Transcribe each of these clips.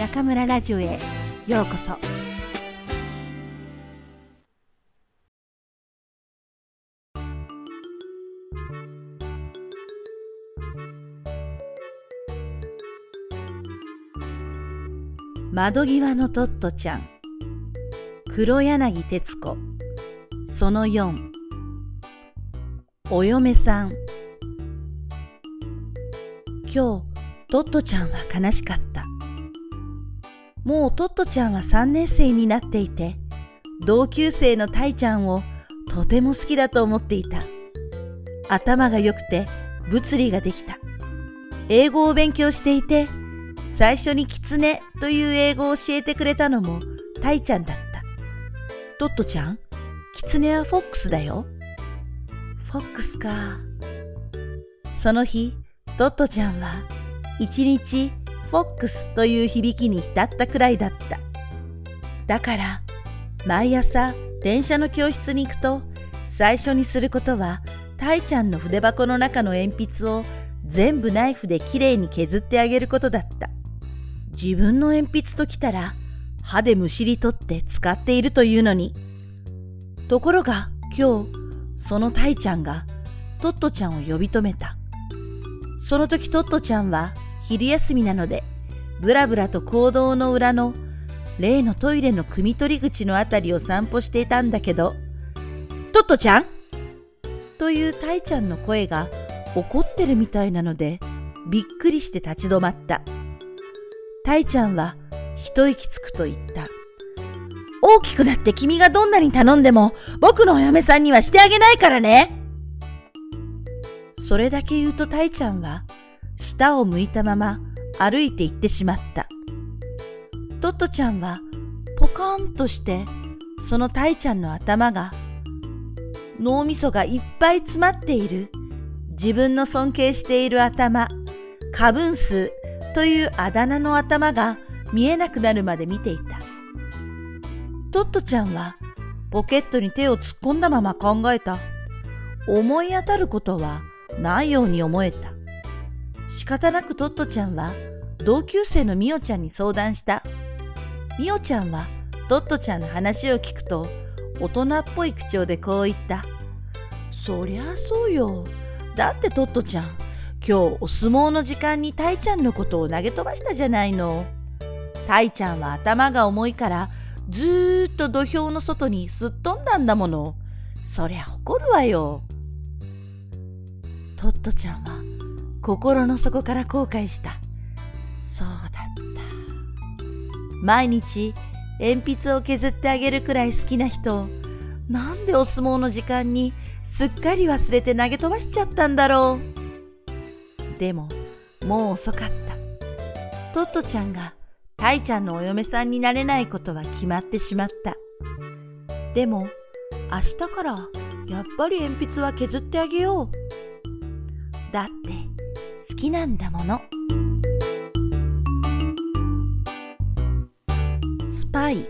中村ラジオへようこそ。窓際のトットちゃん。黒柳徹子。その4お嫁さん。今日トットちゃんは悲しかった。もうトットちゃんは3年生になっていて同級生のタイちゃんをとても好きだと思っていた頭が良くて物理ができた英語を勉強していて最初にキツネという英語を教えてくれたのもタイちゃんだった。トットちゃん、キツネはフォックスだよ。フォックスか。その日、トットちゃんは一日フォックスという響きに浸ったくらいだった。だから、毎朝電車の教室に行くと最初にすることはタイちゃんの筆箱の中の鉛筆を全部ナイフできれいに削ってあげることだった。自分の鉛筆ときたら歯でむしり取って使っているというのに。ところが今日、そのタイちゃんがトットちゃんを呼び止めた。その時トットちゃんは昼休みなので、ぶらぶらと行動の裏の例のトイレの汲み取り口のあたりを散歩していたんだけど、トットちゃん？というタイちゃんの声が怒ってるみたいなので、びっくりして立ち止まった。タイちゃんは一息つくと言った。大きくなって君がどんなに頼んでも僕のお嫁さんにはしてあげないからね。それだけ言うとタイちゃんは舌を向いたまま歩いて行ってしまった。トットちゃんはポカンとしてそのタイちゃんの頭が脳みそがいっぱい詰まっている自分の尊敬している頭、過分数というあだ名の頭が見えなくなるまで見ていた。トットちゃんはポケットに手を突っ込んだまま考えた。思い当たることはないように思えた。仕方なくトットちゃんは同級生のミオちゃんに相談した。ミオちゃんはトットちゃんの話を聞くと大人っぽい口調でこう言った。そりゃそうよ。だってトットちゃん、今日お相撲の時間にタイちゃんのことを投げ飛ばしたじゃないの。タイちゃんは頭が重いからずーっと土俵の外にすっ飛んだんだもの。そりゃ怒るわよ。トットちゃんは心の底から後悔した。そうだった。毎日鉛筆を削ってあげるくらい好きな人をなんでお相撲の時間にすっかり忘れて投げ飛ばしちゃったんだろう。でも、もう遅かった。トットちゃんがタイちゃんのお嫁さんになれないことは決まってしまった。でも、明日からやっぱり鉛筆は削ってあげよう。だってきなんだもの。スパイ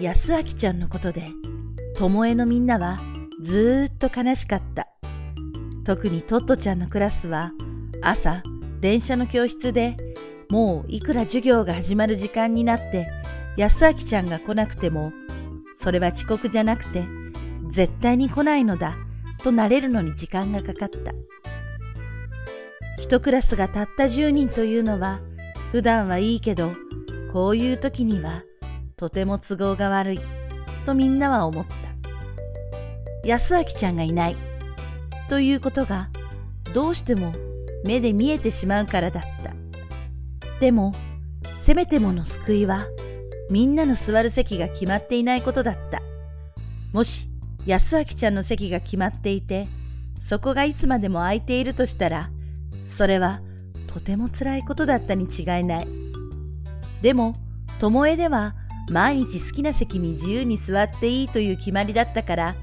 安明ちゃんのことで、巴のみんなはずっと悲しかった。特にトットちゃんのクラスは朝電車の教室でもういくら授業が始まる時間になって安明ちゃんが来なくてもそれは遅刻じゃなくて絶対に来ないのだと慣れるのに時間がかかった。一クラスがたった10人というのは普段はいいけどこういう時にはとても都合が悪いとみんなは思った。安明ちゃんがいない。ということがどうしても目で見えてしまうからだった。でも、せめてもの救いは、みんなの座る席が決まっていないことだった。もし、安明ちゃんの席が決まっていて、そこがいつまでも空いているとしたら、それはとても辛いことだったに違いない。でも、巴では毎日好きな席に自由に座っていいという決まりだったから、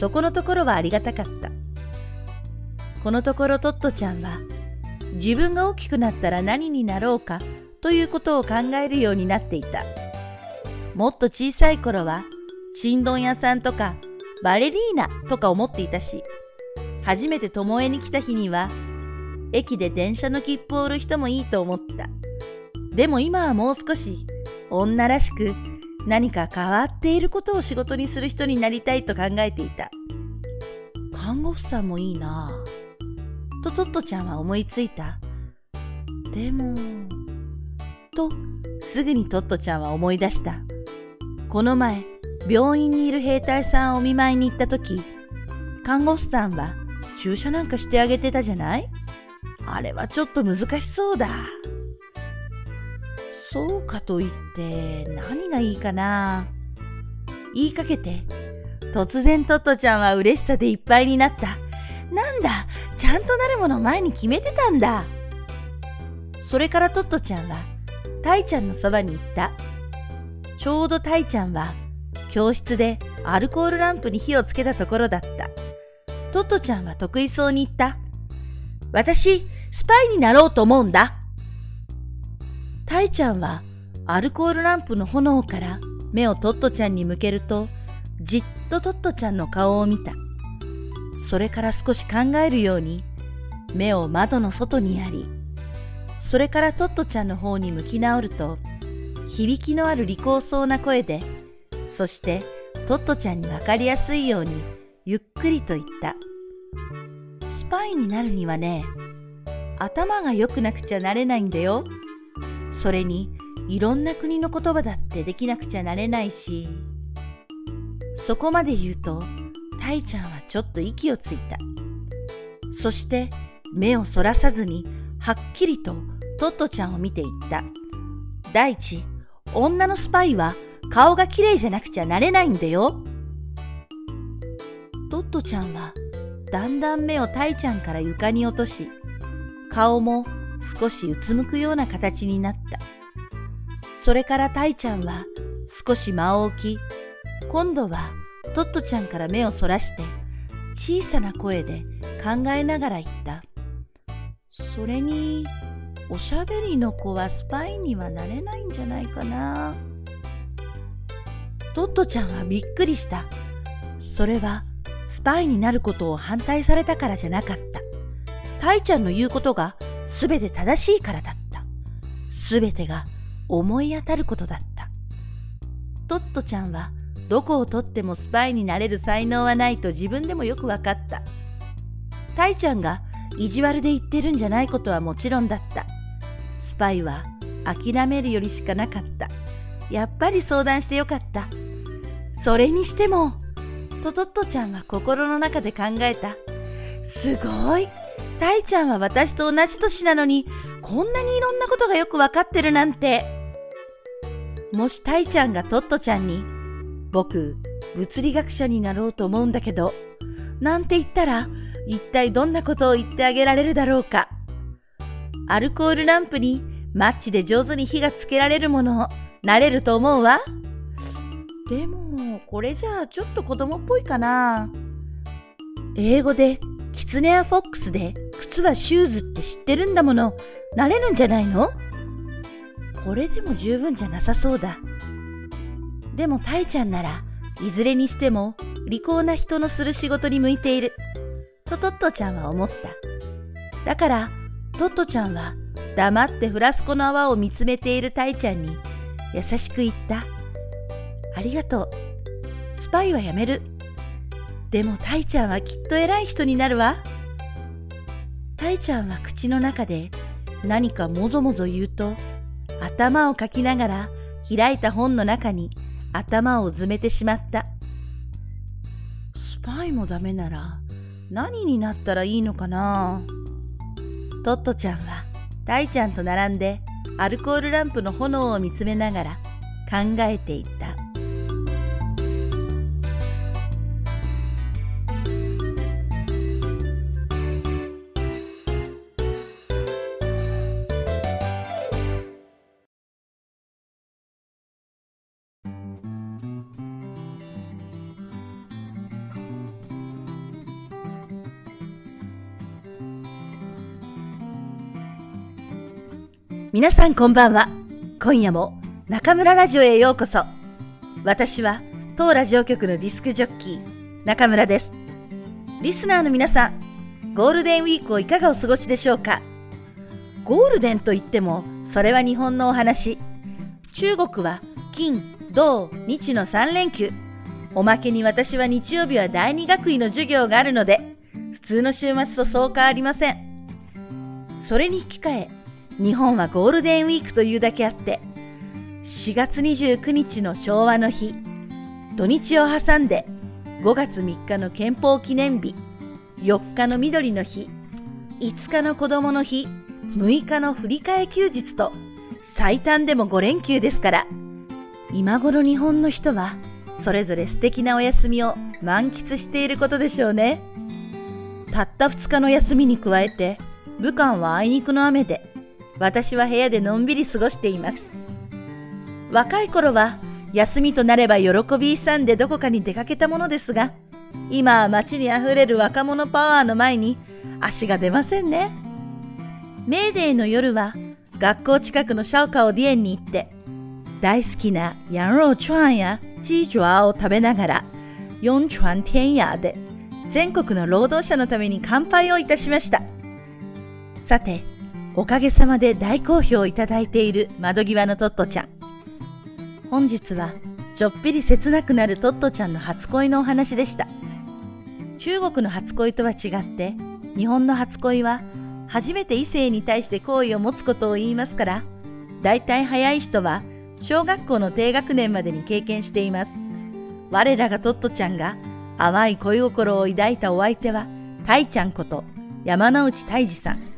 そこのところはありがたかった。このところトットちゃんは自分が大きくなったら何になろうかということを考えるようになっていた。もっと小さい頃はちんどん屋さんとかバレリーナとか思っていたし、初めて巴に来た日には駅で電車の切符を売る人もいいと思った。でも今はもう少し女らしく何か変わっていることを仕事にする人になりたいと考えていた。看護婦さんもいいなぁ。とトットちゃんは思いついた。でも、と、すぐにトットちゃんは思い出した。この前、病院にいる兵隊さんをお見舞いに行った時、看護婦さんは注射なんかしてあげてたじゃない？あれはちょっと難しそうだ。そうかといって何がいいかな言いかけて、突然トットちゃんは嬉しさでいっぱいになった。なんだ、ちゃんとなるもの前に決めてたんだ。それからトットちゃんは、タイちゃんのそばに行った。ちょうどタイちゃんは、教室でアルコールランプに火をつけたところだった。トットちゃんは得意そうに言った。私、スパイになろうと思うんだ。タイちゃんはアルコールランプの炎から目をトットちゃんに向けると、じっとトットちゃんの顔を見た。それから少し考えるように、目を窓の外にやり、それからトットちゃんの方に向き直ると、響きのある利口そうな声で、そしてトットちゃんにわかりやすいように、ゆっくりと言った。パイになるにはね、頭が良くなくちゃなれないんだよ。それに、いろんな国の言葉だってできなくちゃなれないし。そこまで言うと、タイちゃんはちょっと息をついた。そして目をそらさずにはっきりとトットちゃんを見ていった。第一、女のスパイは顔が綺麗じゃなくちゃなれないんだよ。トットちゃんはだんだん目をタイちゃんから床に落とし、顔も少しうつむくような形になった。それからタイちゃんは少し間を置き、今度はトットちゃんから目をそらして小さな声で考えながら言った。それに、おしゃべりの子はスパイにはなれないんじゃないかな。トットちゃんはびっくりした。それはパイになることを反対されたからじゃなかった。タイちゃんの言うことがすべて正しいからだった。すべてが思い当たることだった。トットちゃんはどこをとってもスパイになれる才能はないと自分でもよくわかった。タイちゃんが意地悪で言ってるんじゃないことはもちろんだった。スパイは諦めるよりしかなかった。やっぱり相談してよかった。それにしても、トトットちゃんは心の中で考えた。すごい。タイちゃんは私と同じ年なのに、こんなにいろんなことがよくわかってるなんて。もしタイちゃんがトットちゃんに、僕、物理学者になろうと思うんだけど、なんて言ったら、一体どんなことを言ってあげられるだろうか。アルコールランプにマッチで上手に火がつけられるものをなれると思うわ。でも、これじゃあちょっと子供っぽいかな。英語でキツネやフォックスで靴はシューズって知ってるんだもの。なれるんじゃないの？これでも十分じゃなさそうだ。でもタイちゃんならいずれにしても利口な人のする仕事に向いている。とトットちゃんは思った。だからトットちゃんは黙ってフラスコの泡を見つめているタイちゃんに優しく言った。ありがとう。スパイはやめる。でもタイちゃんはきっと偉い人になるわ。タイちゃんは口の中で何かもぞもぞ言うと頭をかきながら開いた本の中に頭をうずめてしまった。スパイもダメなら何になったらいいのかなトットちゃんはタイちゃんと並んでアルコールランプの炎を見つめながら考えていた。皆さんこんばんは。今夜も中村ラジオへようこそ。私は当ラジオ局のディスクジョッキー、中村です。リスナーの皆さん、ゴールデンウィークをいかがお過ごしでしょうか？ゴールデンといってもそれは日本のお話。中国は金、土、日の3連休。おまけに私は日曜日は第二学位の授業があるので、普通の週末とそう変わりません。それに引き換え、日本はゴールデンウィークというだけあって、4月29日の昭和の日、土日を挟んで5月3日の憲法記念日、4日の緑の日、5日の子供の日、6日の振り替え休日と最短でも5連休ですから、今頃日本の人はそれぞれ素敵なお休みを満喫していることでしょうね。たった2日の休みに加えて、武漢はあいにくの雨で、私は部屋でのんびり過ごしています。若い頃は休みとなれば喜び勇んでどこかに出かけたものですが、今は街にあふれる若者パワーの前に足が出ませんね。メーデーの夜は学校近くのシャオカオディエンに行って、大好きなヤンローチュアンやチージュアを食べながら、四川天野で全国の労働者のために乾杯をいたしました。さて、おかげさまで大好評いただいている窓際のトットちゃん。本日はちょっぴり切なくなるトットちゃんの初恋のお話でした。中国の初恋とは違って、日本の初恋は初めて異性に対して好意を持つことを言いますから、大体早い人は小学校の低学年までに経験しています。我らがトットちゃんが淡い恋心を抱いたお相手は、タイちゃんこと山之内泰治さん。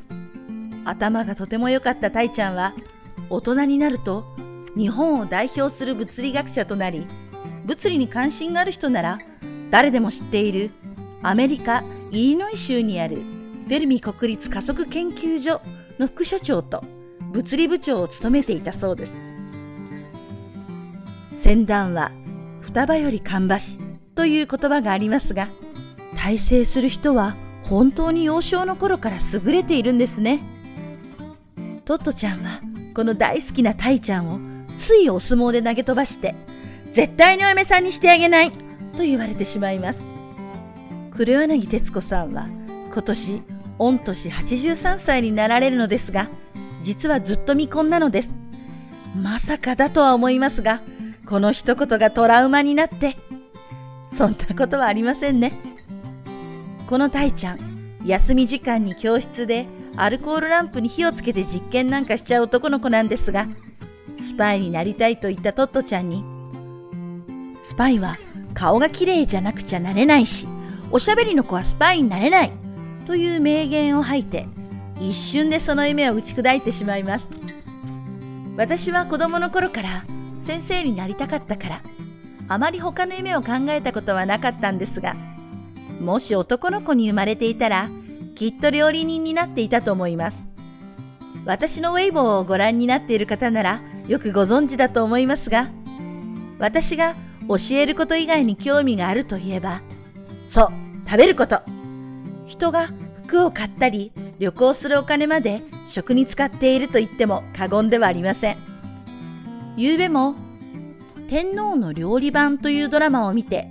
頭がとても良かったタイちゃんは、大人になると日本を代表する物理学者となり、物理に関心がある人なら誰でも知っているアメリカ・イリノイ州にあるフェルミ国立加速研究所の副所長と物理部長を務めていたそうです。船団は双葉より芳しという言葉がありますが、大成する人は本当に幼少の頃から優れているんですね。トットちゃんはこの大好きなタイちゃんをついお相撲で投げ飛ばして、絶対にお嫁さんにしてあげないと言われてしまいます。黒柳徹子さんは今年、御年83歳になられるのですが、実はずっと未婚なのです。まさかだとは思いますが、この一言がトラウマになって、そんなことはありませんね。このタイちゃん、休み時間に教室でアルコールランプに火をつけて実験なんかしちゃう男の子なんですが、スパイになりたいと言ったトットちゃんに、スパイは顔が綺麗じゃなくちゃなれないし、おしゃべりの子はスパイになれないという名言を吐いて、一瞬でその夢を打ち砕いてしまいます。私は子供の頃から先生になりたかったから、あまり他の夢を考えたことはなかったんですが、もし男の子に生まれていたら、きっと料理人になっていたと思います。私のウェイボーをご覧になっている方なら、よくご存知だと思いますが、私が教えること以外に興味があるといえば、そう、食べること。人が服を買ったり旅行するお金まで食に使っていると言っても過言ではありません。昨べも、天皇の料理版というドラマを見て、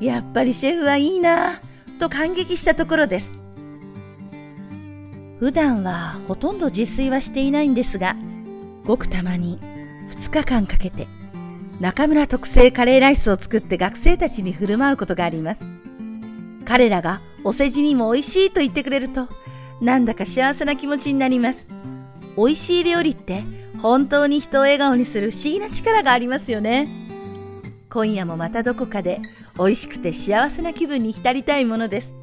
やっぱりシェフはいいなぁと感激したところです。普段はほとんど自炊はしていないんですが、ごくたまに2日間かけて中村特製カレーライスを作って学生たちに振る舞うことがあります。彼らがお世辞にも美味しいと言ってくれると、なんだか幸せな気持ちになります。美味しい料理って本当に人を笑顔にする不思議な力がありますよね。今夜もまたどこかで美味しくて幸せな気分に浸りたいものです。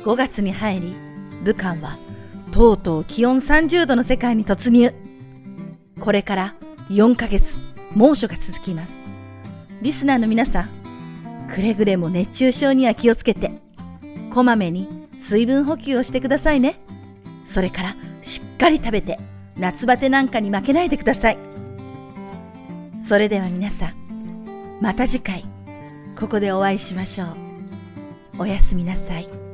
5月に入り、武漢はとうとう気温30度の世界に突入。これから4ヶ月猛暑が続きます。リスナーの皆さん、くれぐれも熱中症には気をつけて、こまめに水分補給をしてくださいね。それからしっかり食べて夏バテなんかに負けないでください。それでは皆さん、また次回、ここでお会いしましょう。おやすみなさい。